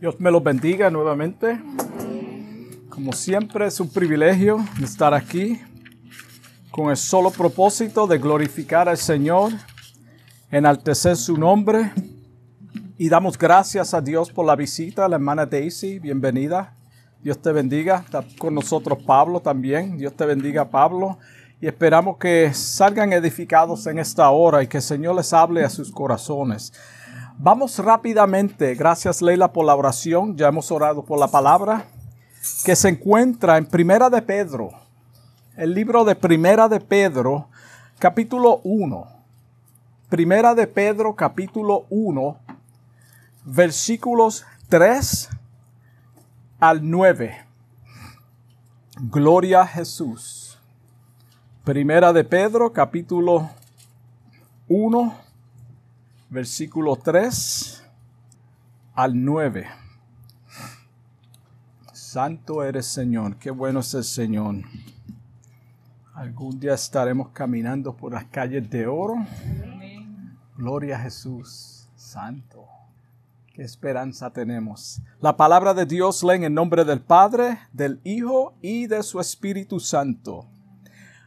Dios me los bendiga nuevamente. Como siempre es un privilegio estar aquí con el solo propósito de glorificar al Señor, enaltecer su nombre y damos gracias a Dios por la visita, la hermana Daisy, bienvenida. Dios te bendiga. Está con nosotros Pablo también. Dios te bendiga Pablo. Y esperamos que salgan edificados en esta hora y que el Señor les hable a sus corazones. Vamos rápidamente, gracias Leila por la oración, ya hemos orado por la palabra, que se encuentra en Primera de Pedro, el libro de Primera de Pedro, capítulo 1. Primera de Pedro, capítulo 1, versículos 3 al 9. Gloria a Jesús. Primera de Pedro, capítulo 1, versículo 3 al 9. Santo eres Señor, qué bueno es el Señor. Algún día estaremos caminando por las calles de oro. Gloria a Jesús, Santo. Qué esperanza tenemos. La palabra de Dios leen en nombre del Padre, del Hijo y de su Espíritu Santo.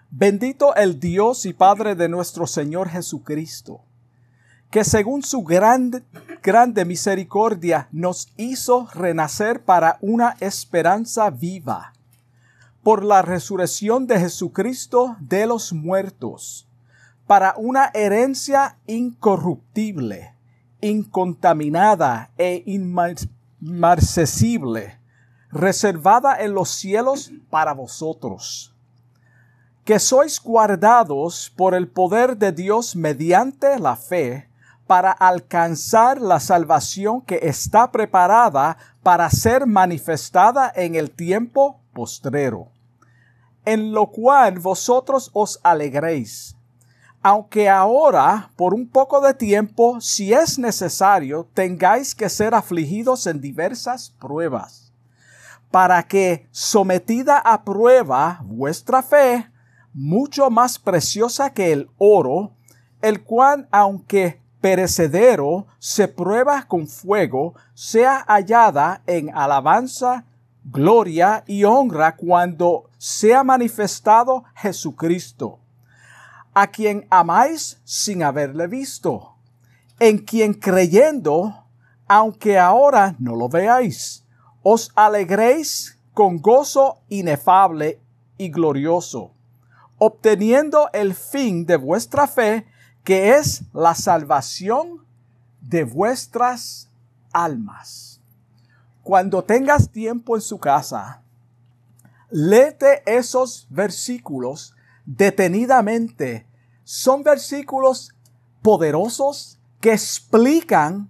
Bendito el Dios y Padre de nuestro Señor Jesucristo que según su grande, grande misericordia nos hizo renacer para una esperanza viva, por la resurrección de Jesucristo de los muertos, para una herencia incorruptible, incontaminada e inmarcesible, reservada en los cielos para vosotros que sois guardados por el poder de Dios mediante la fe, para alcanzar la salvación que está preparada para ser manifestada en el tiempo postrero, en lo cual vosotros os alegréis, aunque ahora, por un poco de tiempo, si es necesario, tengáis que ser afligidos en diversas pruebas, para que, sometida a prueba vuestra fe, mucho más preciosa que el oro, el cual, aunque perecedero se prueba con fuego, sea hallada en alabanza, gloria y honra cuando sea manifestado Jesucristo, a quien amáis sin haberle visto, en quien creyendo, aunque ahora no lo veáis, os alegréis con gozo inefable y glorioso, obteniendo el fin de vuestra fe, que es la salvación de vuestras almas. Cuando tengas tiempo en su casa, léete esos versículos detenidamente. Son versículos poderosos que explican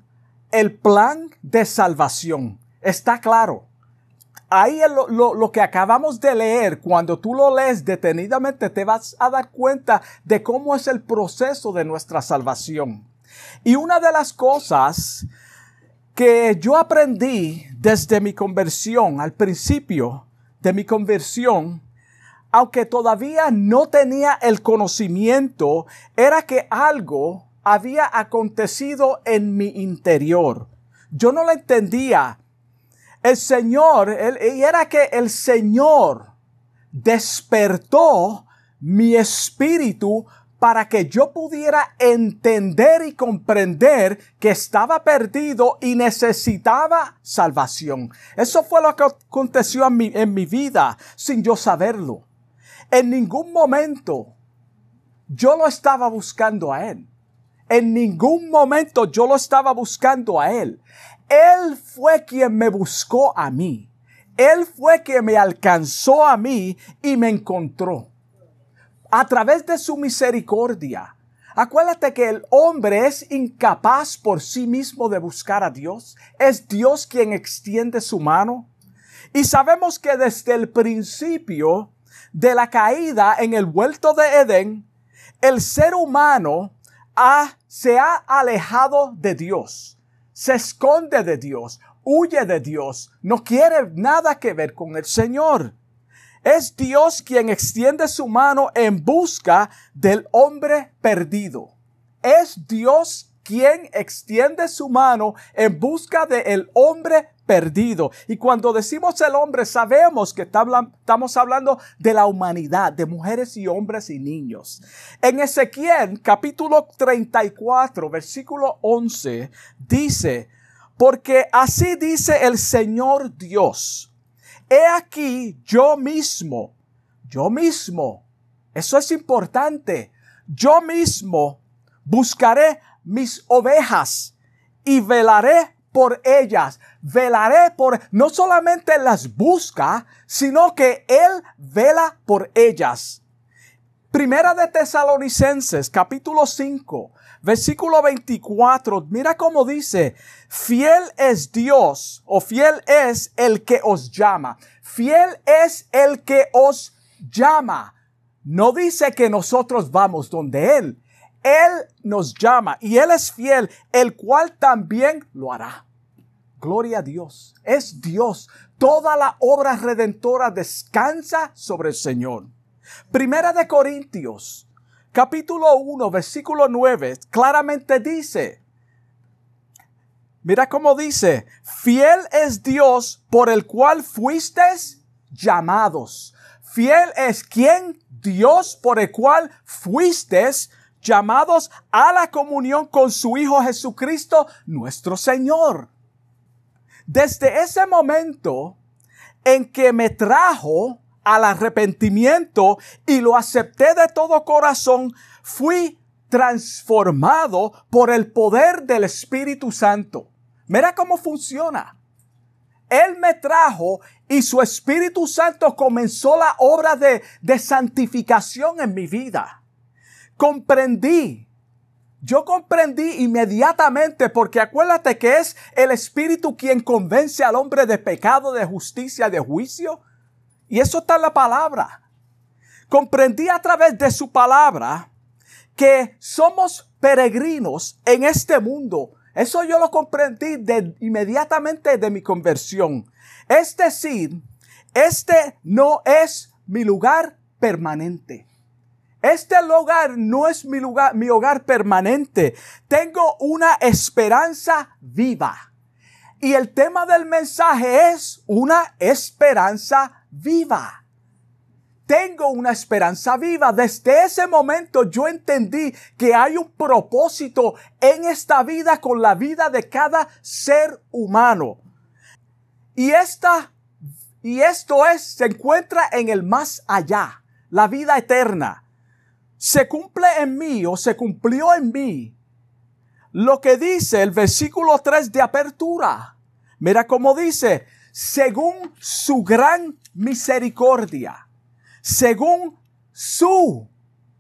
el plan de salvación. Está claro ahí lo, lo, que acabamos de leer, cuando tú lo lees detenidamente, te vas a dar cuenta de cómo es el proceso de nuestra salvación. Y una de las cosas que yo aprendí desde mi conversión, al principio de mi conversión, aunque todavía no tenía el conocimiento, era que algo había acontecido en mi interior. Yo no lo entendía el Señor, y era que el Señor despertó mi espíritu para que yo pudiera entender y comprender que estaba perdido y necesitaba salvación. Eso fue lo que aconteció en mi, en mi vida sin yo saberlo. En ningún momento yo lo estaba buscando a Él. En ningún momento yo lo estaba buscando a Él. Él fue quien me buscó a mí. Él fue quien me alcanzó a mí y me encontró. A través de su misericordia. Acuérdate que el hombre es incapaz por sí mismo de buscar a Dios. Es Dios quien extiende su mano. Y sabemos que desde el principio de la caída en el vuelto de Edén, el ser humano se ha alejado de Dios se esconde de Dios, huye de Dios, no quiere nada que ver con el Señor. Es Dios quien extiende su mano en busca del hombre perdido. Es Dios quien extiende su mano en busca del el hombre perdido. Y cuando decimos el hombre, sabemos que estamos hablando de la humanidad, de mujeres y hombres y niños. En Ezequiel capítulo 34, versículo 11, dice, porque así dice el Señor Dios, he aquí yo mismo, yo mismo, eso es importante, yo mismo buscaré mis ovejas y velaré por ellas. Velaré por, no solamente las busca, sino que Él vela por ellas. Primera de Tesalonicenses, capítulo 5, versículo 24. Mira cómo dice, fiel es Dios o fiel es el que os llama. Fiel es el que os llama. No dice que nosotros vamos donde Él. Él nos llama y Él es fiel, el cual también lo hará. Gloria a Dios. Es Dios. Toda la obra redentora descansa sobre el Señor. Primera de Corintios, capítulo 1, versículo 9, claramente dice, mira cómo dice, fiel es Dios por el cual fuisteis llamados. Fiel es quien Dios por el cual fuisteis llamados a la comunión con su Hijo Jesucristo, nuestro Señor. Desde ese momento en que me trajo al arrepentimiento y lo acepté de todo corazón, fui transformado por el poder del Espíritu Santo. Mira cómo funciona. Él me trajo y su Espíritu Santo comenzó la obra de, de santificación en mi vida comprendí. Yo comprendí inmediatamente porque acuérdate que es el Espíritu quien convence al hombre de pecado, de justicia, de juicio. Y eso está en la palabra. Comprendí a través de su palabra que somos peregrinos en este mundo. Eso yo lo comprendí de, inmediatamente de mi conversión. Es decir, este no es mi lugar permanente. Este lugar no es mi lugar, mi hogar permanente. Tengo una esperanza viva. Y el tema del mensaje es una esperanza viva. Tengo una esperanza viva. Desde ese momento yo entendí que hay un propósito en esta vida con la vida de cada ser humano. Y esta, y esto es, se encuentra en el más allá, la vida eterna se cumple en mí o se cumplió en mí lo que dice el versículo 3 de apertura. Mira cómo dice, según su gran misericordia, según su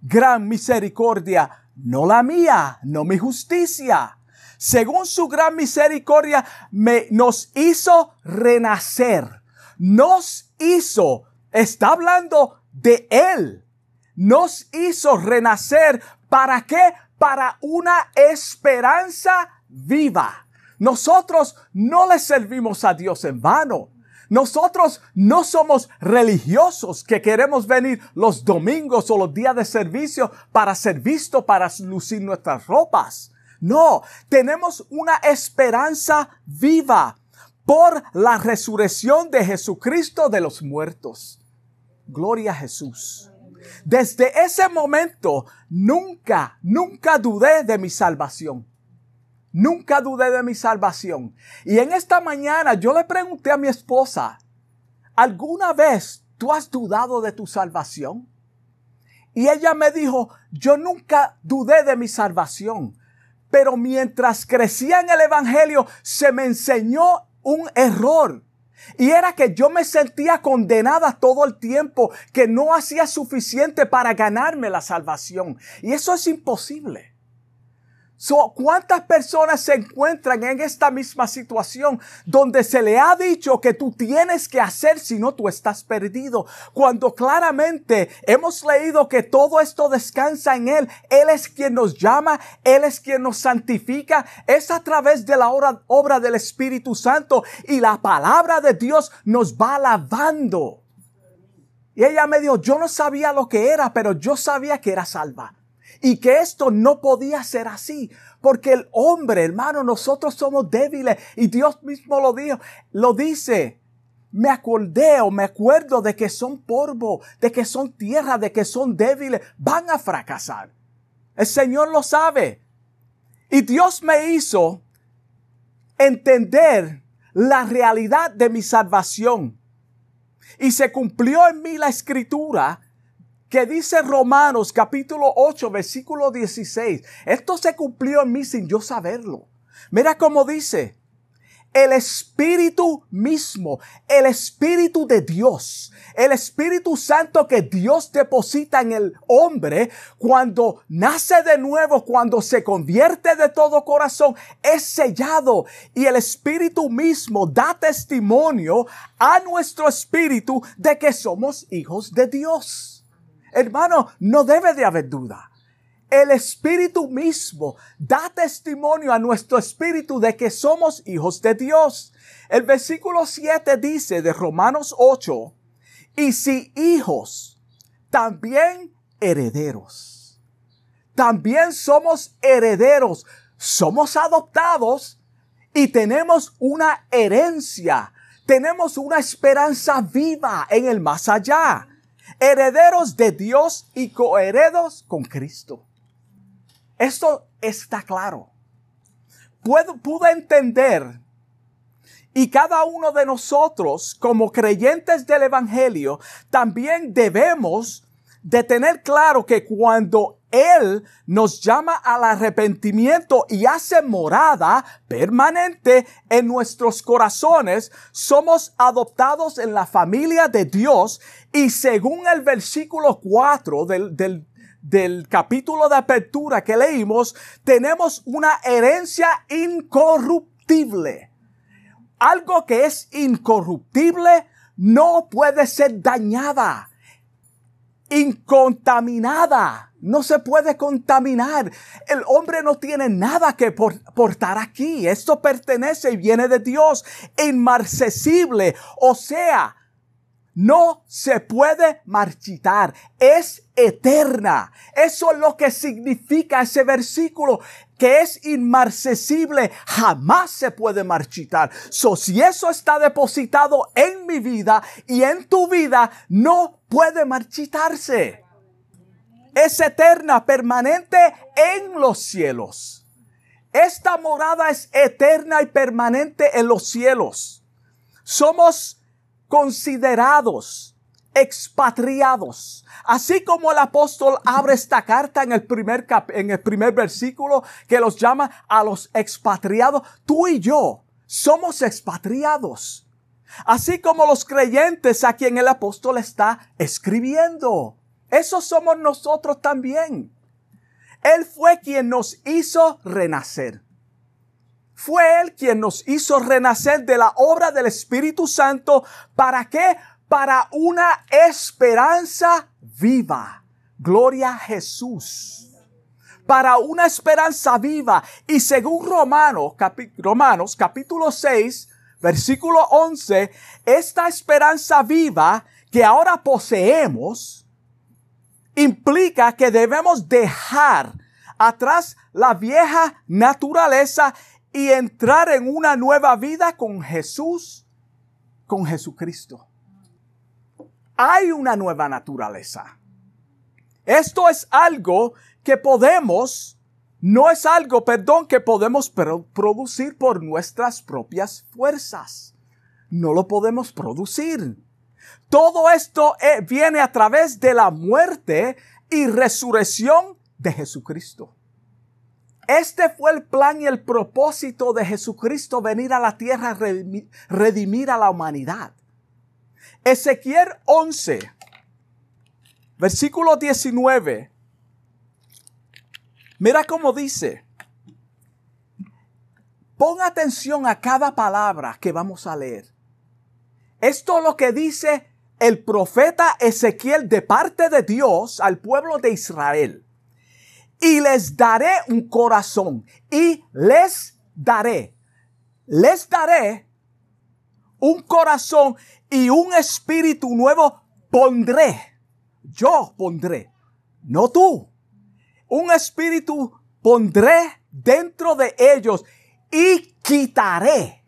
gran misericordia, no la mía, no mi justicia. Según su gran misericordia, me, nos hizo renacer, nos hizo, está hablando de Él, nos hizo renacer. ¿Para qué? Para una esperanza viva. Nosotros no le servimos a Dios en vano. Nosotros no somos religiosos que queremos venir los domingos o los días de servicio para ser visto, para lucir nuestras ropas. No, tenemos una esperanza viva por la resurrección de Jesucristo de los muertos. Gloria a Jesús. Desde ese momento, nunca, nunca dudé de mi salvación. Nunca dudé de mi salvación. Y en esta mañana yo le pregunté a mi esposa, ¿alguna vez tú has dudado de tu salvación? Y ella me dijo, yo nunca dudé de mi salvación, pero mientras crecía en el Evangelio se me enseñó un error y era que yo me sentía condenada todo el tiempo, que no hacía suficiente para ganarme la salvación. Y eso es imposible. ¿Cuántas personas se encuentran en esta misma situación donde se le ha dicho que tú tienes que hacer si no tú estás perdido? Cuando claramente hemos leído que todo esto descansa en Él. Él es quien nos llama, Él es quien nos santifica. Es a través de la obra, obra del Espíritu Santo y la palabra de Dios nos va lavando. Y ella me dijo, yo no sabía lo que era, pero yo sabía que era salva. Y que esto no podía ser así, porque el hombre, hermano, nosotros somos débiles y Dios mismo lo dijo, lo dice. Me acordé o me acuerdo de que son polvo, de que son tierra, de que son débiles, van a fracasar. El Señor lo sabe. Y Dios me hizo entender la realidad de mi salvación. Y se cumplió en mí la escritura que dice Romanos capítulo 8 versículo 16. Esto se cumplió en mí sin yo saberlo. Mira cómo dice, el Espíritu mismo, el Espíritu de Dios, el Espíritu Santo que Dios deposita en el hombre cuando nace de nuevo, cuando se convierte de todo corazón, es sellado y el Espíritu mismo da testimonio a nuestro espíritu de que somos hijos de Dios. Hermano, no debe de haber duda. El Espíritu mismo da testimonio a nuestro espíritu de que somos hijos de Dios. El versículo 7 dice de Romanos 8, y si hijos, también herederos. También somos herederos, somos adoptados y tenemos una herencia, tenemos una esperanza viva en el más allá. Herederos de Dios y coheredos con Cristo. Esto está claro. Puedo, pude entender y cada uno de nosotros, como creyentes del Evangelio, también debemos de tener claro que cuando Él nos llama al arrepentimiento y hace morada permanente en nuestros corazones, somos adoptados en la familia de Dios y según el versículo 4 del, del, del capítulo de apertura que leímos, tenemos una herencia incorruptible. Algo que es incorruptible no puede ser dañada, incontaminada. No se puede contaminar. El hombre no tiene nada que portar aquí. Esto pertenece y viene de Dios. Inmarcesible. O sea, no se puede marchitar, es eterna. Eso es lo que significa ese versículo, que es inmarcesible, jamás se puede marchitar. So, si eso está depositado en mi vida y en tu vida, no puede marchitarse. Es eterna, permanente en los cielos. Esta morada es eterna y permanente en los cielos. Somos considerados expatriados. Así como el apóstol abre esta carta en el primer en el primer versículo que los llama a los expatriados, tú y yo somos expatriados. Así como los creyentes a quien el apóstol está escribiendo. Esos somos nosotros también. Él fue quien nos hizo renacer. Fue Él quien nos hizo renacer de la obra del Espíritu Santo. ¿Para qué? Para una esperanza viva. Gloria a Jesús. Para una esperanza viva. Y según Romanos, Romanos capítulo 6, versículo 11, esta esperanza viva que ahora poseemos implica que debemos dejar atrás la vieja naturaleza y entrar en una nueva vida con Jesús, con Jesucristo. Hay una nueva naturaleza. Esto es algo que podemos, no es algo, perdón, que podemos producir por nuestras propias fuerzas. No lo podemos producir. Todo esto eh, viene a través de la muerte y resurrección de Jesucristo. Este fue el plan y el propósito de Jesucristo venir a la tierra a redimir a la humanidad. Ezequiel 11, versículo 19. Mira cómo dice. Pon atención a cada palabra que vamos a leer. Esto es lo que dice el profeta Ezequiel de parte de Dios al pueblo de Israel y les daré un corazón y les daré, les daré un corazón y un espíritu nuevo pondré. Yo pondré, no tú. Un espíritu pondré dentro de ellos y quitaré.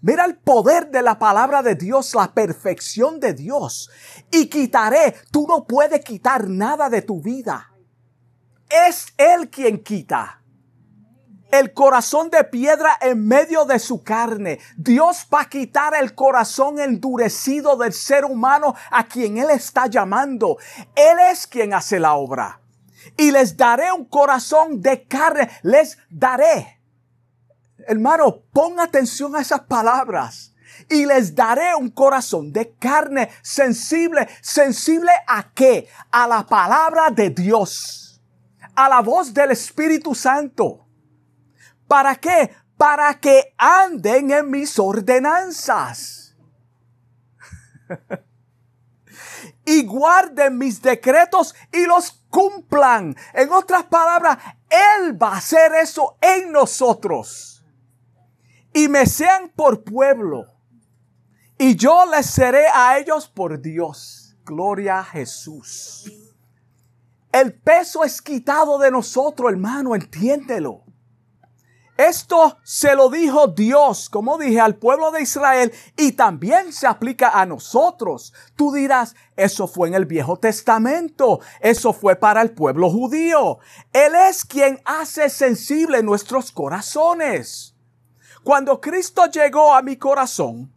Mira el poder de la palabra de Dios, la perfección de Dios. Y quitaré. Tú no puedes quitar nada de tu vida. Es Él quien quita el corazón de piedra en medio de su carne. Dios va a quitar el corazón endurecido del ser humano a quien Él está llamando. Él es quien hace la obra. Y les daré un corazón de carne. Les daré. Hermano, pon atención a esas palabras. Y les daré un corazón de carne sensible. ¿Sensible a qué? A la palabra de Dios. A la voz del Espíritu Santo ¿Para qué? Para que anden en mis ordenanzas. y guarden mis decretos y los cumplan. En otras palabras, Él va a hacer eso en nosotros. Y me sean por pueblo. Y yo les seré a ellos por Dios. Gloria a Jesús. El peso es quitado de nosotros, hermano, entiéndelo. Esto se lo dijo Dios, como dije, al pueblo de Israel y también se aplica a nosotros. Tú dirás, eso fue en el Viejo Testamento, eso fue para el pueblo judío. Él es quien hace sensible nuestros corazones. Cuando Cristo llegó a mi corazón,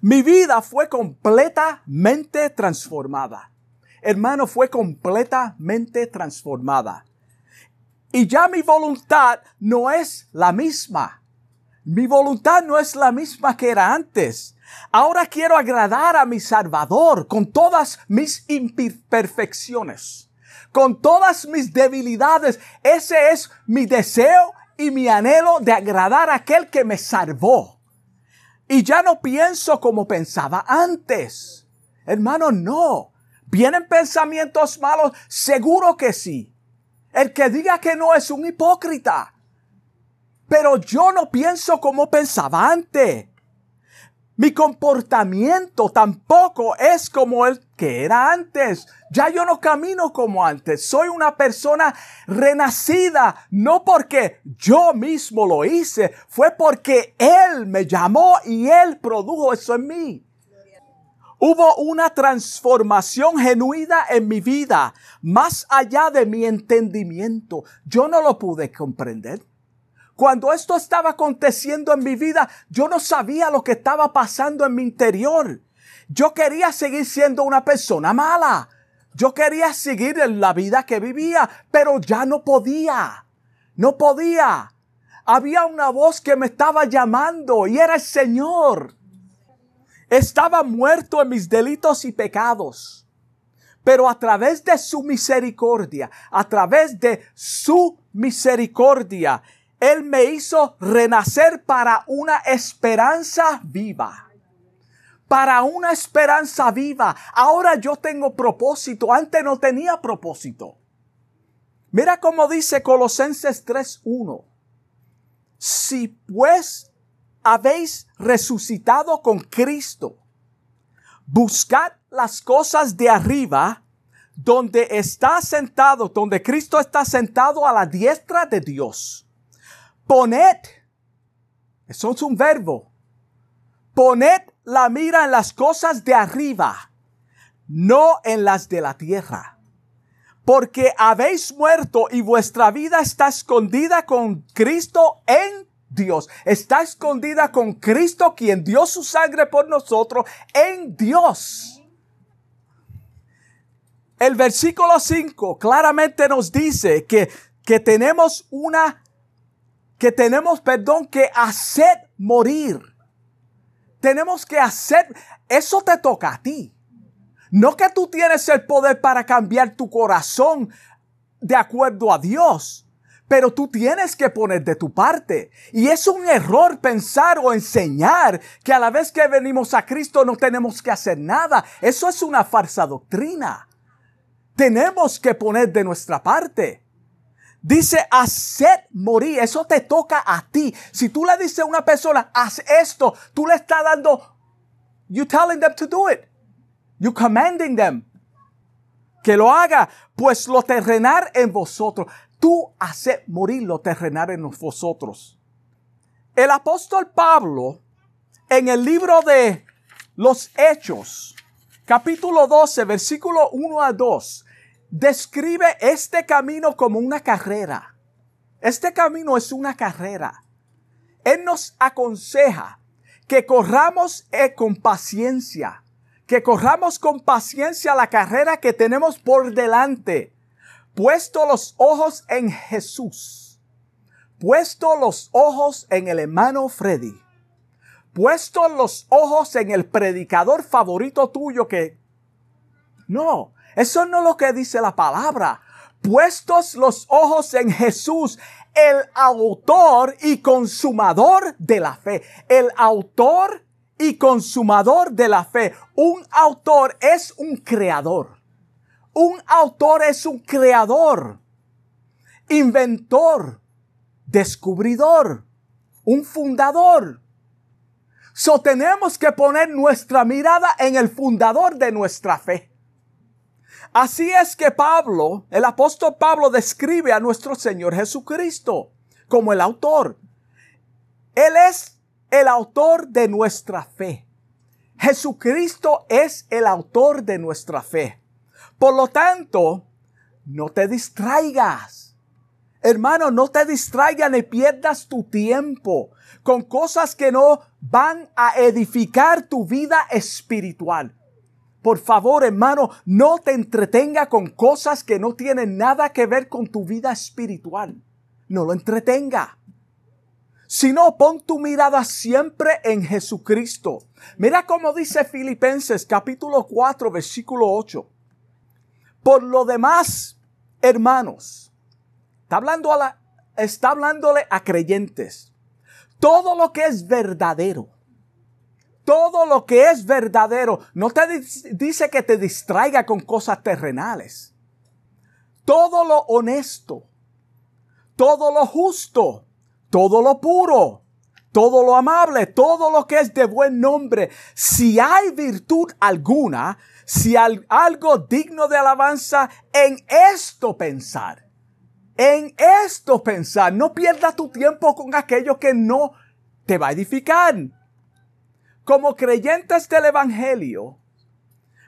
mi vida fue completamente transformada. Hermano, fue completamente transformada. Y ya mi voluntad no es la misma. Mi voluntad no es la misma que era antes. Ahora quiero agradar a mi Salvador con todas mis imperfecciones, con todas mis debilidades. Ese es mi deseo y mi anhelo de agradar a aquel que me salvó. Y ya no pienso como pensaba antes. Hermano, no. ¿Vienen pensamientos malos? Seguro que sí. El que diga que no es un hipócrita. Pero yo no pienso como pensaba antes. Mi comportamiento tampoco es como el que era antes. Ya yo no camino como antes. Soy una persona renacida. No porque yo mismo lo hice. Fue porque Él me llamó y Él produjo eso en mí. Hubo una transformación genuina en mi vida, más allá de mi entendimiento. Yo no lo pude comprender. Cuando esto estaba aconteciendo en mi vida, yo no sabía lo que estaba pasando en mi interior. Yo quería seguir siendo una persona mala. Yo quería seguir en la vida que vivía, pero ya no podía. No podía. Había una voz que me estaba llamando y era el Señor. Estaba muerto en mis delitos y pecados. Pero a través de su misericordia, a través de su misericordia, Él me hizo renacer para una esperanza viva. Para una esperanza viva. Ahora yo tengo propósito. Antes no tenía propósito. Mira cómo dice Colosenses 3.1. Si pues habéis resucitado con Cristo. Buscad las cosas de arriba, donde está sentado, donde Cristo está sentado a la diestra de Dios. Poned, eso es un verbo, poned la mira en las cosas de arriba, no en las de la tierra. Porque habéis muerto y vuestra vida está escondida con Cristo en Dios. Está escondida con Cristo quien dio su sangre por nosotros en Dios. El versículo 5 claramente nos dice que, que tenemos una, que tenemos, perdón, que hacer morir. Tenemos que hacer, eso te toca a ti. No que tú tienes el poder para cambiar tu corazón de acuerdo a Dios pero tú tienes que poner de tu parte. Y es un error pensar o enseñar que a la vez que venimos a Cristo no tenemos que hacer nada. Eso es una falsa doctrina. Tenemos que poner de nuestra parte. Dice, hacer morir. Eso te toca a ti. Si tú le dices a una persona, haz esto, tú le estás dando, you telling them to do it. You commanding them. que lo haga, pues lo terrenal en vosotros. Tú haces morir lo terrenal en vosotros. El apóstol Pablo, en el libro de los Hechos, capítulo 12, versículo 1 a 2, describe este camino como una carrera. Este camino es una carrera. Él nos aconseja que corramos eh, con paciencia, que corramos con paciencia la carrera que tenemos por delante, puesto los ojos en Jesús, puesto los ojos en el hermano Freddy, puesto los ojos en el predicador favorito tuyo que... No, eso no es lo que dice la palabra. Puestos los ojos en Jesús, el autor y consumador de la fe. El autor y consumador de la fe. Un autor es un creador. Un autor es un creador, inventor, descubridor, un fundador. So tenemos que poner nuestra mirada en el fundador de nuestra fe. Así es que Pablo, el apóstol Pablo describe a nuestro Señor Jesucristo como el autor. Él es el autor de nuestra fe. Jesucristo es el autor de nuestra fe. Por lo tanto, no te distraigas. Hermano, no te distraigas ni pierdas tu tiempo con cosas que no van a edificar tu vida espiritual. Por favor, hermano, no te entretenga con cosas que no tienen nada que ver con tu vida espiritual. No lo entretenga sino pon tu mirada siempre en Jesucristo. Mira cómo dice Filipenses capítulo 4 versículo 8. Por lo demás, hermanos, está, hablando a la, está hablándole a creyentes. Todo lo que es verdadero, todo lo que es verdadero, no te dice que te distraiga con cosas terrenales. Todo lo honesto, todo lo justo, todo lo puro, todo lo amable, todo lo que es de buen nombre, si hay virtud alguna, si algo digno de alabanza, en esto pensar. En esto pensar. No pierdas tu tiempo con aquello que no te va a edificar. Como creyentes del Evangelio,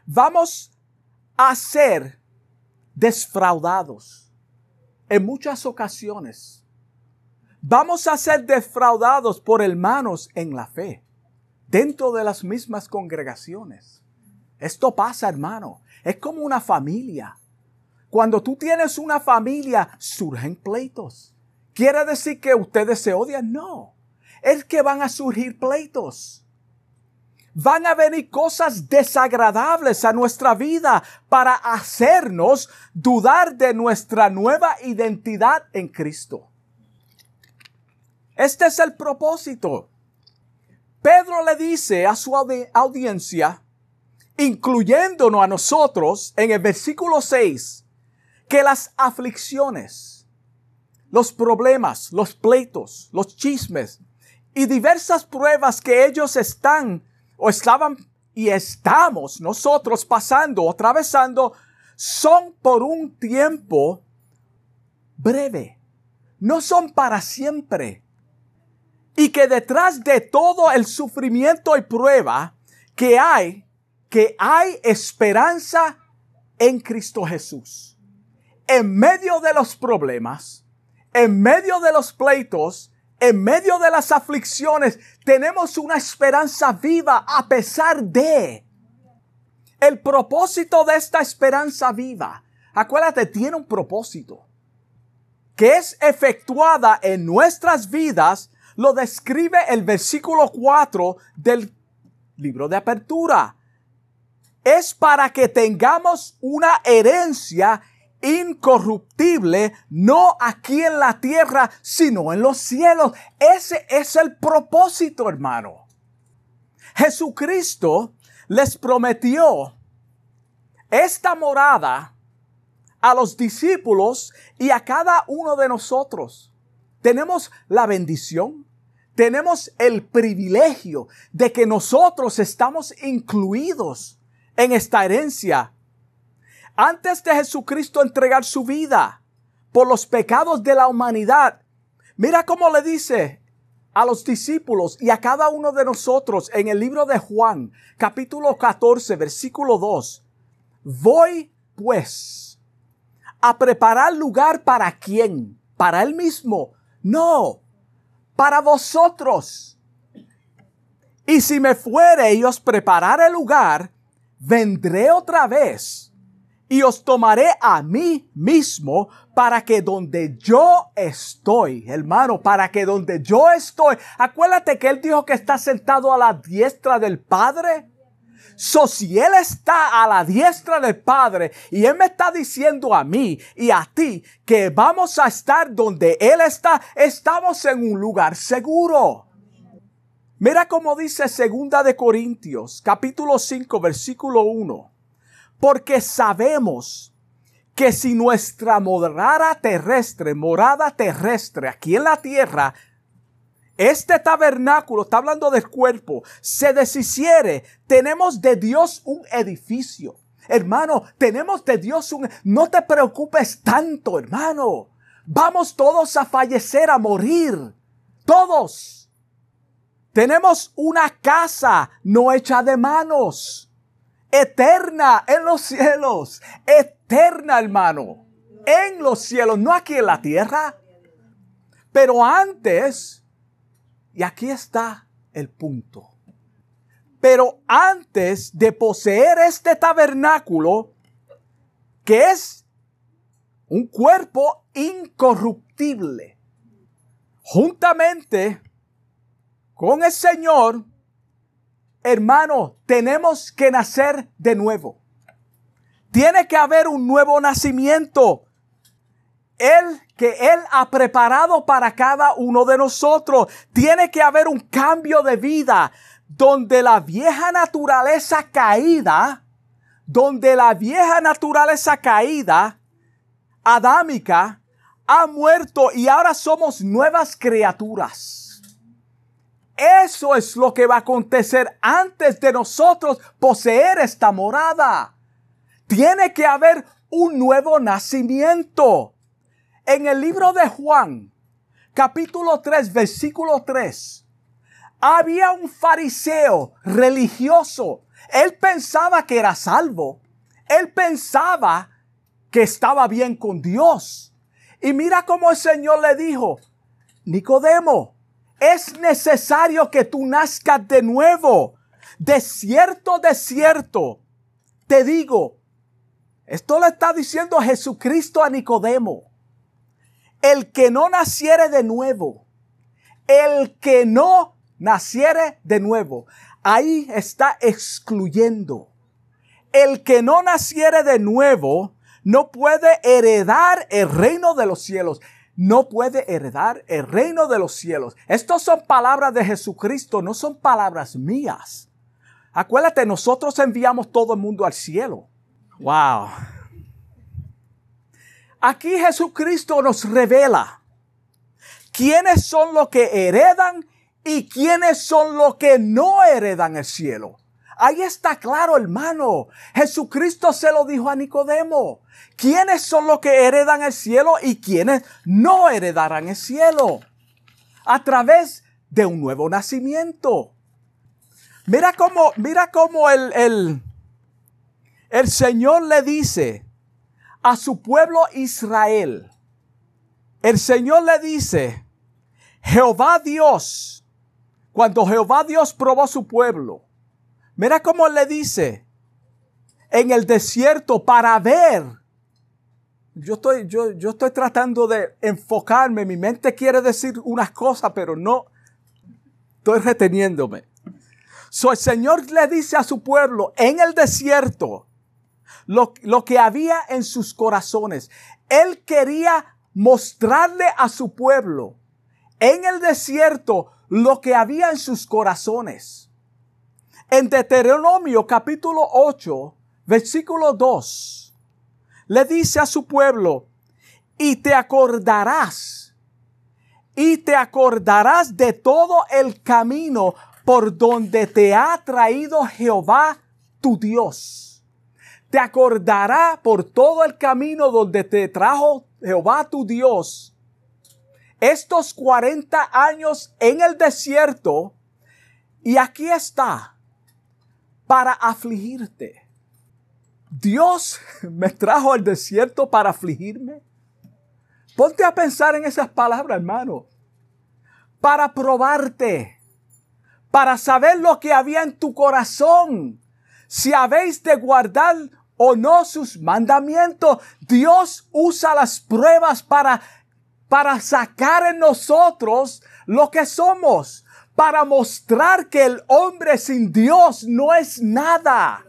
vamos a ser desfraudados en muchas ocasiones Vamos a ser defraudados por hermanos en la fe, dentro de las mismas congregaciones. Esto pasa, hermano. Es como una familia. Cuando tú tienes una familia, surgen pleitos. ¿Quiere decir que ustedes se odian? No. Es que van a surgir pleitos. Van a venir cosas desagradables a nuestra vida para hacernos dudar de nuestra nueva identidad en Cristo. Este es el propósito. Pedro le dice a su audiencia, incluyéndonos a nosotros, en el versículo 6, que las aflicciones, los problemas, los pleitos, los chismes y diversas pruebas que ellos están o estaban y estamos nosotros pasando o atravesando son por un tiempo breve. No son para siempre y que detrás de todo el sufrimiento y prueba que hay, que hay esperanza en Cristo Jesús. En medio de los problemas, en medio de los pleitos, en medio de las aflicciones, tenemos una esperanza viva a pesar de el propósito de esta esperanza viva. Acuérdate, tiene un propósito que es efectuada en nuestras vidas lo describe el versículo 4 del libro de apertura. Es para que tengamos una herencia incorruptible, no aquí en la tierra, sino en los cielos. Ese es el propósito, hermano. Jesucristo les prometió esta morada a los discípulos y a cada uno de nosotros. Tenemos la bendición, tenemos el privilegio de que nosotros estamos incluidos en esta herencia. Antes de Jesucristo entregar su vida por los pecados de la humanidad, mira cómo le dice a los discípulos y a cada uno de nosotros en el libro de Juan, capítulo 14, versículo 2. Voy pues a preparar lugar para quién? Para él mismo. No, para vosotros. Y si me fuere y os preparare lugar, vendré otra vez y os tomaré a mí mismo para que donde yo estoy, hermano, para que donde yo estoy, acuérdate que él dijo que está sentado a la diestra del Padre. So, si Él está a la diestra del Padre y Él me está diciendo a mí y a ti que vamos a estar donde Él está, estamos en un lugar seguro. Mira cómo dice segunda de Corintios, capítulo 5, versículo 1. Porque sabemos que si nuestra morada terrestre, morada terrestre aquí en la tierra, este tabernáculo, está hablando del cuerpo, se deshiciere, tenemos de Dios un edificio. Hermano, tenemos de Dios un... No te preocupes tanto, hermano. Vamos todos a fallecer, a morir. Todos. Tenemos una casa no hecha de manos. Eterna en los cielos. Eterna, hermano. En los cielos, no aquí en la tierra. Pero antes y aquí está el punto. Pero antes de poseer este tabernáculo, que es un cuerpo incorruptible, juntamente con el Señor, hermano, tenemos que nacer de nuevo. Tiene que haber un nuevo nacimiento. Él que Él ha preparado para cada uno de nosotros. Tiene que haber un cambio de vida donde la vieja naturaleza caída, donde la vieja naturaleza caída, adámica, ha muerto y ahora somos nuevas criaturas. Eso es lo que va a acontecer antes de nosotros poseer esta morada. Tiene que haber un nuevo nacimiento. En el libro de Juan, capítulo 3, versículo 3, había un fariseo religioso. Él pensaba que era salvo. Él pensaba que estaba bien con Dios. Y mira cómo el Señor le dijo, Nicodemo, es necesario que tú nazcas de nuevo. De cierto, de cierto, te digo, esto le está diciendo Jesucristo a Nicodemo el que no naciere de nuevo, el que no naciere de nuevo, ahí está excluyendo. El que no naciere de nuevo no puede heredar el reino de los cielos. No puede heredar el reino de los cielos. Estas son palabras de Jesucristo, no son palabras mías. Acuérdate, nosotros enviamos todo el mundo al cielo. Wow. Aquí Jesucristo nos revela quiénes son los que heredan y quiénes son los que no heredan el cielo. Ahí está claro, hermano. Jesucristo se lo dijo a Nicodemo. ¿Quiénes son los que heredan el cielo y quiénes no heredarán el cielo? A través de un nuevo nacimiento. Mira cómo, mira cómo el, el, el Señor le dice a su pueblo Israel. El Señor le dice, Jehová Dios, cuando Jehová Dios probó su pueblo, mira cómo le dice, en el desierto para ver. Yo estoy, yo, yo estoy tratando de enfocarme, mi mente quiere decir unas cosas, pero no estoy reteniéndome. So, el Señor le dice a su pueblo en el desierto, lo, que había en sus corazones. Él quería mostrarle a su pueblo en el desierto lo que había en sus corazones. En Deuteronomio capítulo 8, versículo 2, le dice a su pueblo, y te acordarás, y te acordarás de todo el camino por donde te ha traído Jehová tu Dios. Te acordará por todo el camino donde te trajo Jehová tu Dios estos 40 años en el desierto y aquí está para afligirte. Dios me trajo al desierto para afligirme. Ponte a pensar en esas palabras, hermano. Para probarte, para saber lo que había en tu corazón, si habéis de guardar o no sus mandamientos. Dios usa las pruebas para, para sacar en nosotros lo que somos, para mostrar que el hombre sin Dios no es nada.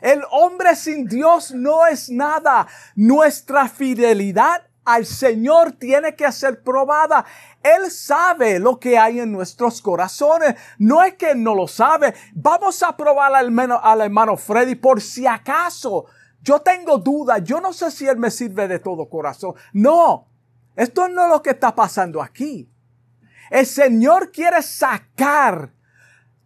El hombre sin Dios no es nada. Nuestra fidelidad al Señor tiene que ser probada. Él sabe lo que hay en nuestros corazones. No es que no lo sabe. Vamos a probar al hermano, al hermano Freddy por si acaso. Yo tengo dudas. Yo no sé si Él me sirve de todo corazón. No. Esto no es lo que está pasando aquí. El Señor quiere sacar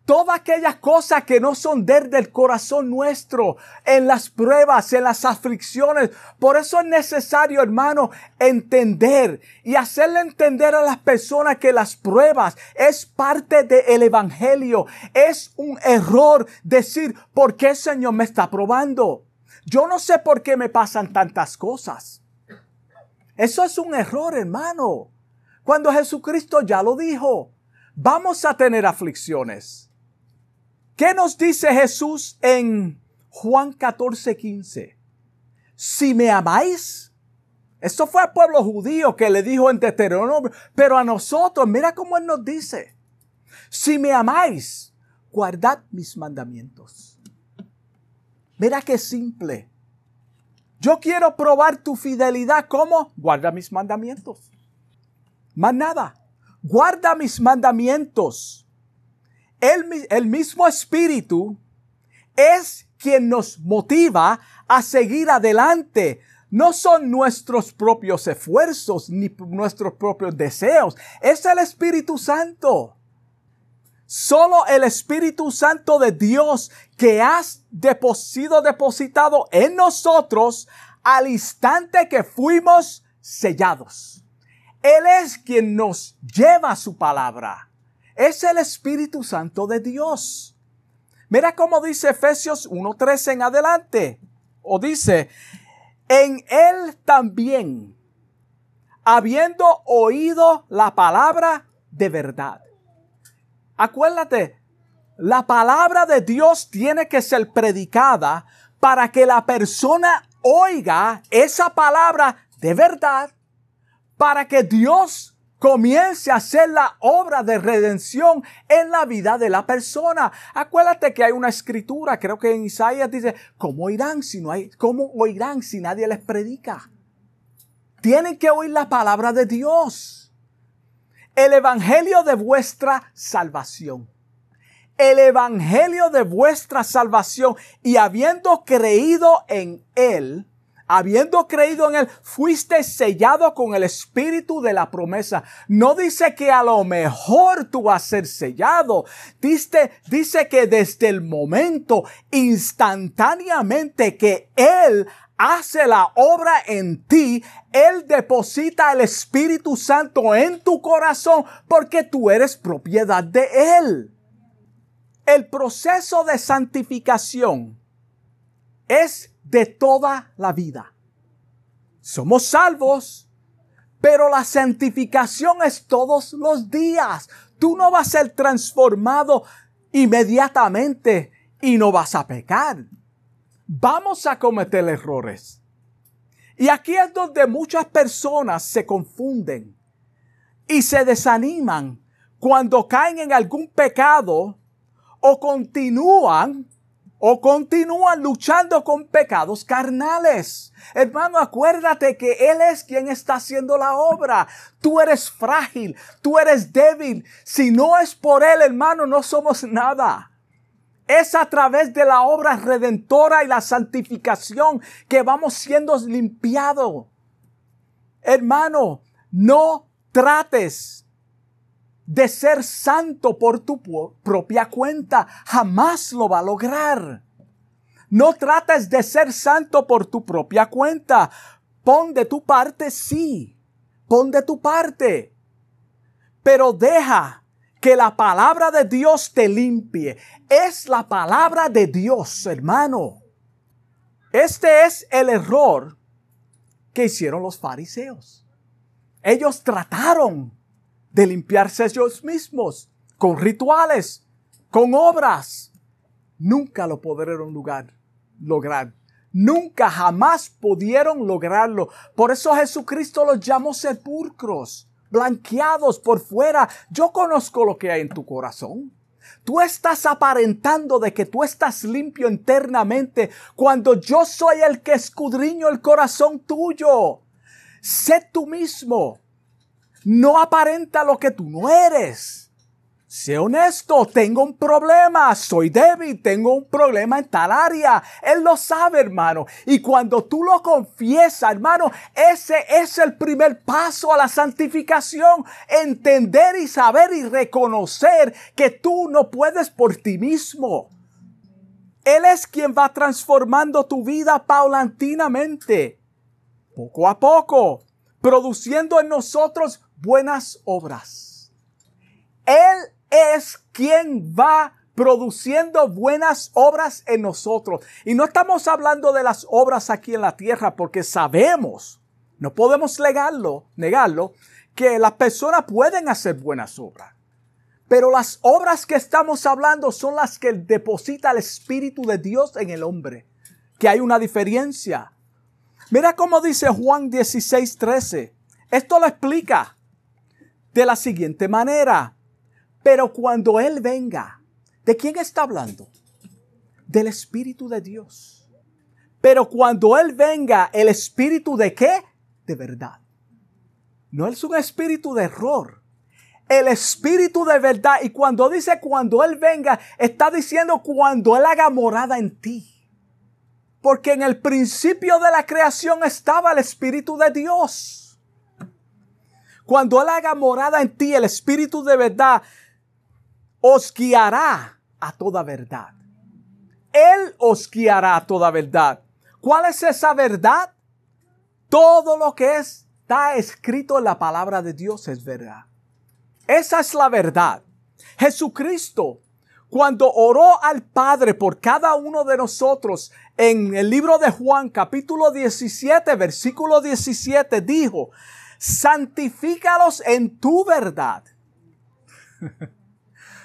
todas aquellas cosas que no son del corazón nuestro, en las pruebas, en las aflicciones. Por eso es necesario, hermano, entender y hacerle entender a las personas que las pruebas es parte del evangelio. Es un error decir, ¿por qué el Señor me está probando? Yo no sé por qué me pasan tantas cosas. Eso es un error, hermano. Cuando Jesucristo ya lo dijo, vamos a tener aflicciones. ¿Qué nos dice Jesús en Juan 14, 15? Si me amáis, eso fue al pueblo judío que le dijo en Deuteronomio, pero a nosotros, mira cómo Él nos dice, si me amáis, guardad mis mandamientos. Mira qué simple. Yo quiero probar tu fidelidad. ¿Cómo? Guarda mis mandamientos. Más nada. Guarda mis mandamientos el, mismo Espíritu es quien nos motiva a seguir adelante. No son nuestros propios esfuerzos ni nuestros propios deseos. Es el Espíritu Santo. Solo el Espíritu Santo de Dios que has depositado, depositado en nosotros al instante que fuimos sellados. Él es quien nos lleva su palabra es el Espíritu Santo de Dios. Mira cómo dice Efesios 1.13 en adelante. O dice, en él también, habiendo oído la palabra de verdad. Acuérdate, la palabra de Dios tiene que ser predicada para que la persona oiga esa palabra de verdad, para que Dios comience a hacer la obra de redención en la vida de la persona. Acuérdate que hay una escritura, creo que en Isaías dice, ¿cómo oirán si no hay, cómo oirán si nadie les predica? Tienen que oír la palabra de Dios. El evangelio de vuestra salvación. El evangelio de vuestra salvación y habiendo creído en él, habiendo creído en Él, fuiste sellado con el espíritu de la promesa. No dice que a lo mejor tú vas a ser sellado. Dice, dice que desde el momento, instantáneamente que Él hace la obra en ti, Él deposita el Espíritu Santo en tu corazón porque tú eres propiedad de Él. El proceso de santificación es de toda la vida. Somos salvos, pero la santificación es todos los días. Tú no vas a ser transformado inmediatamente y no vas a pecar. Vamos a cometer errores. Y aquí es donde muchas personas se confunden y se desaniman cuando caen en algún pecado o continúan o continúan luchando con pecados carnales. Hermano, acuérdate que Él es quien está haciendo la obra. Tú eres frágil, tú eres débil. Si no es por Él, hermano, no somos nada. Es a través de la obra redentora y la santificación que vamos siendo limpiados. Hermano, no trates de ser santo por tu propia cuenta. Jamás lo va a lograr. No trates de ser santo por tu propia cuenta. Pon de tu parte, sí. Pon de tu parte. Pero deja que la palabra de Dios te limpie. Es la palabra de Dios, hermano. Este es el error que hicieron los fariseos. Ellos trataron de limpiarse ellos mismos con rituales, con obras. Nunca lo pudieron lugar, lograr. Nunca jamás pudieron lograrlo. Por eso Jesucristo los llamó sepulcros, blanqueados por fuera. Yo conozco lo que hay en tu corazón. Tú estás aparentando de que tú estás limpio internamente cuando yo soy el que escudriño el corazón tuyo. Sé tú mismo. No aparenta lo que tú no eres. Sé honesto, tengo un problema, soy débil, tengo un problema en tal área. Él lo sabe, hermano. Y cuando tú lo confiesas, hermano, ese es el primer paso a la santificación. Entender y saber y reconocer que tú no puedes por ti mismo. Él es quien va transformando tu vida paulatinamente, poco a poco, produciendo en nosotros buenas obras. Él es quien va produciendo buenas obras en nosotros. Y no estamos hablando de las obras aquí en la tierra porque sabemos, no podemos negarlo, negarlo, que las personas pueden hacer buenas obras. Pero las obras que estamos hablando son las que deposita el Espíritu de Dios en el hombre. Que hay una diferencia. Mira cómo dice Juan 16, 13. Esto lo explica de la siguiente manera. Pero cuando Él venga, ¿de quién está hablando? Del Espíritu de Dios. Pero cuando Él venga, ¿el Espíritu de qué? De verdad. No es un espíritu de error. El espíritu de verdad. Y cuando dice cuando Él venga, está diciendo cuando Él haga morada en ti. Porque en el principio de la creación estaba el Espíritu de Dios. Cuando Él haga morada en ti, el Espíritu de verdad, os guiará a toda verdad. Él os guiará a toda verdad. ¿Cuál es esa verdad? Todo lo que está escrito en la palabra de Dios es verdad. Esa es la verdad. Jesucristo, cuando oró al Padre por cada uno de nosotros en el libro de Juan capítulo 17, versículo 17, dijo, santifícalos en tu verdad.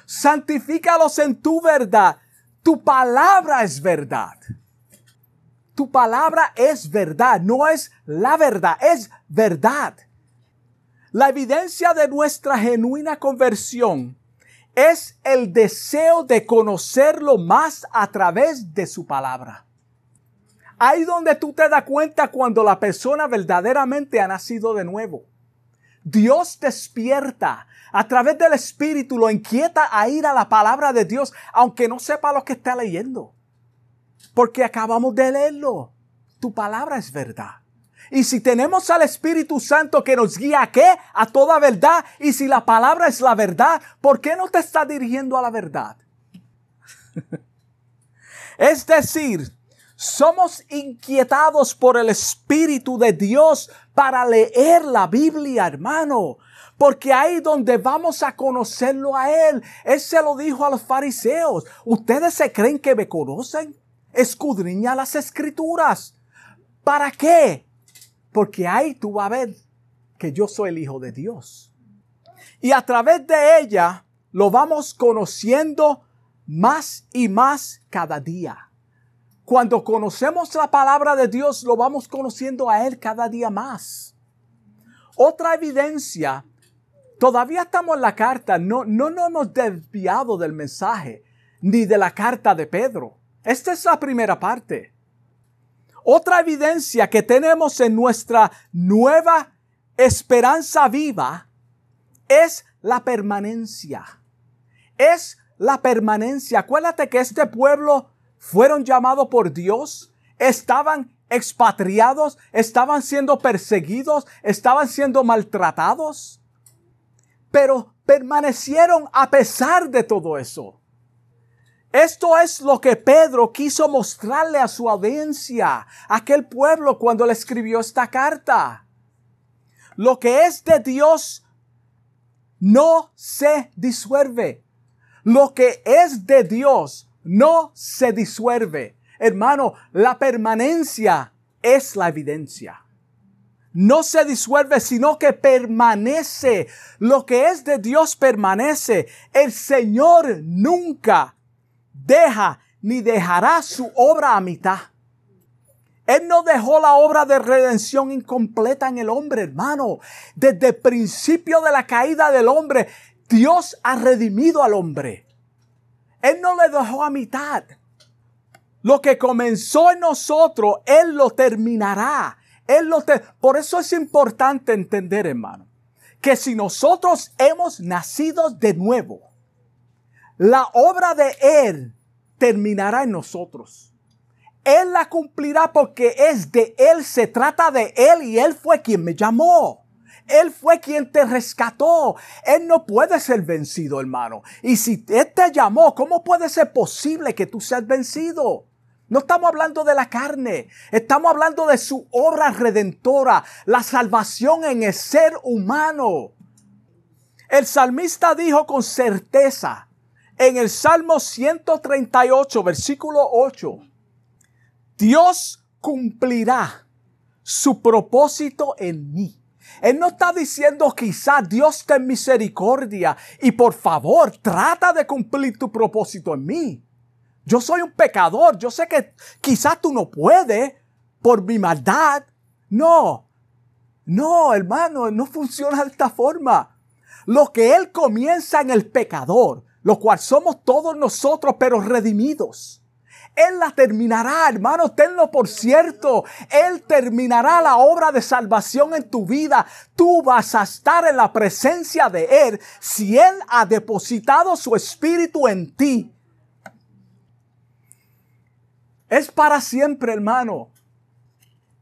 santifícalos en tu verdad. Tu palabra es verdad. Tu palabra es verdad, no es la verdad, es verdad. La evidencia de nuestra genuina conversión es el deseo de conocerlo más a través de su palabra. Ahí donde tú te das cuenta cuando la persona verdaderamente ha nacido de nuevo. Dios despierta a través del Espíritu, lo inquieta a ir a la palabra de Dios, aunque no sepa lo que está leyendo. Porque acabamos de leerlo. Tu palabra es verdad. Y si tenemos al Espíritu Santo que nos guía a qué? A toda verdad. Y si la palabra es la verdad, ¿por qué no te está dirigiendo a la verdad? es decir, somos inquietados por el Espíritu de Dios para leer la Biblia, hermano. Porque ahí donde vamos a conocerlo a Él. Él se lo dijo a los fariseos. ¿Ustedes se creen que me conocen? Escudriña las escrituras. ¿Para qué? Porque ahí tú vas a ver que yo soy el Hijo de Dios. Y a través de ella lo vamos conociendo más y más cada día. Cuando conocemos la palabra de Dios, lo vamos conociendo a Él cada día más. Otra evidencia, todavía estamos en la carta, no, no nos hemos desviado del mensaje, ni de la carta de Pedro. Esta es la primera parte. Otra evidencia que tenemos en nuestra nueva esperanza viva es la permanencia. Es la permanencia. Acuérdate que este pueblo fueron llamados por Dios, estaban expatriados, estaban siendo perseguidos, estaban siendo maltratados, pero permanecieron a pesar de todo eso. Esto es lo que Pedro quiso mostrarle a su audiencia, a aquel pueblo cuando le escribió esta carta. Lo que es de Dios no se disuelve. Lo que es de Dios no se disuelve. Hermano, la permanencia es la evidencia. No se disuelve, sino que permanece. Lo que es de Dios permanece. El Señor nunca deja ni dejará su obra a mitad. Él no dejó la obra de redención incompleta en el hombre, hermano. Desde el principio de la caída del hombre, Dios ha redimido al hombre. Él no le dejó a mitad. Lo que comenzó en nosotros, Él lo terminará. Él lo Por eso es importante entender, hermano, que si nosotros hemos nacido de nuevo, la obra de Él terminará en nosotros. Él la cumplirá porque es de Él, se trata de Él y Él fue quien me llamó. Él fue quien te rescató. Él no puede ser vencido, hermano. Y si Él te llamó, ¿cómo puede ser posible que tú seas vencido? No estamos hablando de la carne, estamos hablando de su obra redentora, la salvación en el ser humano. El salmista dijo con certeza, en el Salmo 138, versículo 8, Dios cumplirá su propósito en mí. Él no está diciendo quizá Dios ten misericordia y por favor trata de cumplir tu propósito en mí. Yo soy un pecador, yo sé que quizá tú no puedes por mi maldad. No, no, hermano, no funciona de esta forma. Lo que Él comienza en el pecador, lo cual somos todos nosotros, pero redimidos. Él la terminará, hermano, tenlo por cierto. Él terminará la obra de salvación en tu vida. Tú vas a estar en la presencia de Él si Él ha depositado su espíritu en ti. Es para siempre, hermano.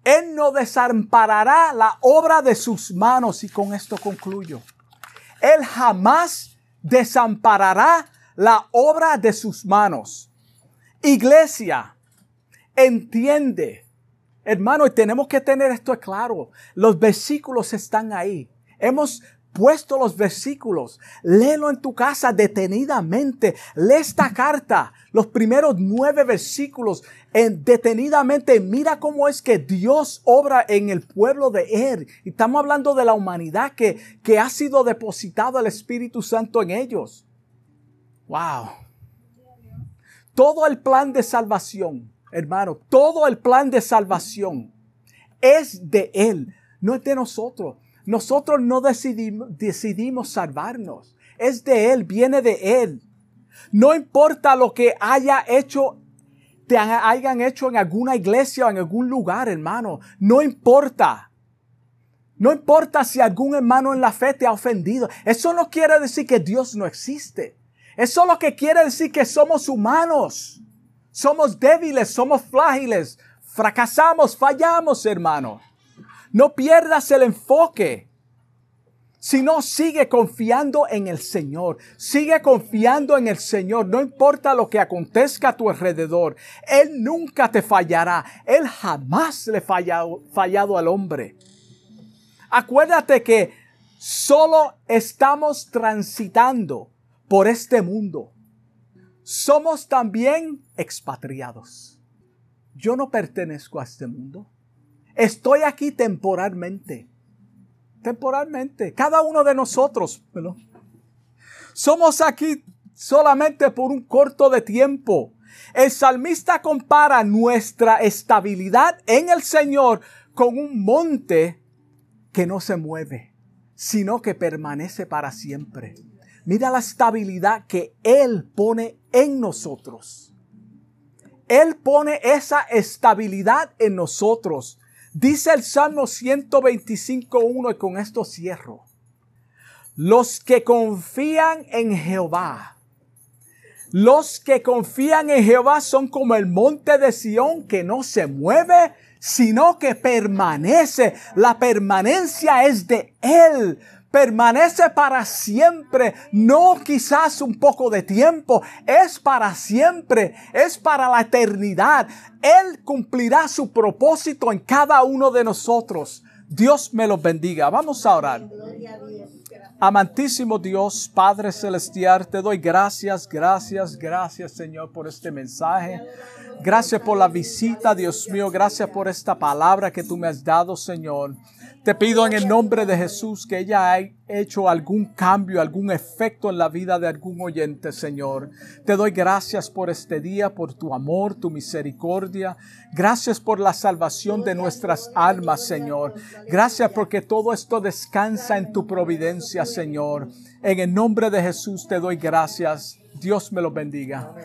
Él no desamparará la obra de sus manos. Y con esto concluyo. Él jamás desamparará la obra de sus manos. Iglesia, entiende, hermano, y tenemos que tener esto claro. Los versículos están ahí. Hemos puesto los versículos. Léelo en tu casa detenidamente. Lee esta carta, los primeros nueve versículos en, detenidamente. Mira cómo es que Dios obra en el pueblo de Él. Y estamos hablando de la humanidad que, que ha sido depositado el Espíritu Santo en ellos. Wow. Todo el plan de salvación, hermano, todo el plan de salvación es de Él, no es de nosotros. Nosotros no decidimos, decidimos salvarnos. Es de Él, viene de Él. No importa lo que haya hecho, te hayan hecho en alguna iglesia o en algún lugar, hermano. No importa. No importa si algún hermano en la fe te ha ofendido. Eso no quiere decir que Dios no existe. Eso lo que quiere decir que somos humanos. Somos débiles, somos frágiles. Fracasamos, fallamos, hermano. No pierdas el enfoque. Sino sigue confiando en el Señor. Sigue confiando en el Señor. No importa lo que acontezca a tu alrededor. Él nunca te fallará. Él jamás le ha fallado, fallado al hombre. Acuérdate que solo estamos transitando por este mundo. Somos también expatriados. Yo no pertenezco a este mundo. Estoy aquí temporalmente. Temporalmente. Cada uno de nosotros. Somos aquí solamente por un corto de tiempo. El salmista compara nuestra estabilidad en el Señor con un monte que no se mueve, sino que permanece para siempre. Mira la estabilidad que Él pone en nosotros. Él pone esa estabilidad en nosotros. Dice el Salmo 125.1 y con esto cierro. Los que confían en Jehová. Los que confían en Jehová son como el monte de Sión que no se mueve, sino que permanece. La permanencia es de Él. Permanece para siempre, no quizás un poco de tiempo, es para siempre, es para la eternidad. Él cumplirá su propósito en cada uno de nosotros. Dios me los bendiga. Vamos a orar. Amantísimo Dios, Padre Celestial, te doy gracias, gracias, gracias Señor por este mensaje. Gracias por la visita, Dios mío. Gracias por esta palabra que tú me has dado, Señor. Te pido en el nombre de Jesús que ella haya hecho algún cambio, algún efecto en la vida de algún oyente, Señor. Te doy gracias por este día, por tu amor, tu misericordia. Gracias por la salvación de nuestras almas, Señor. Gracias porque todo esto descansa en tu providencia, Señor. En el nombre de Jesús te doy gracias. Dios me lo bendiga.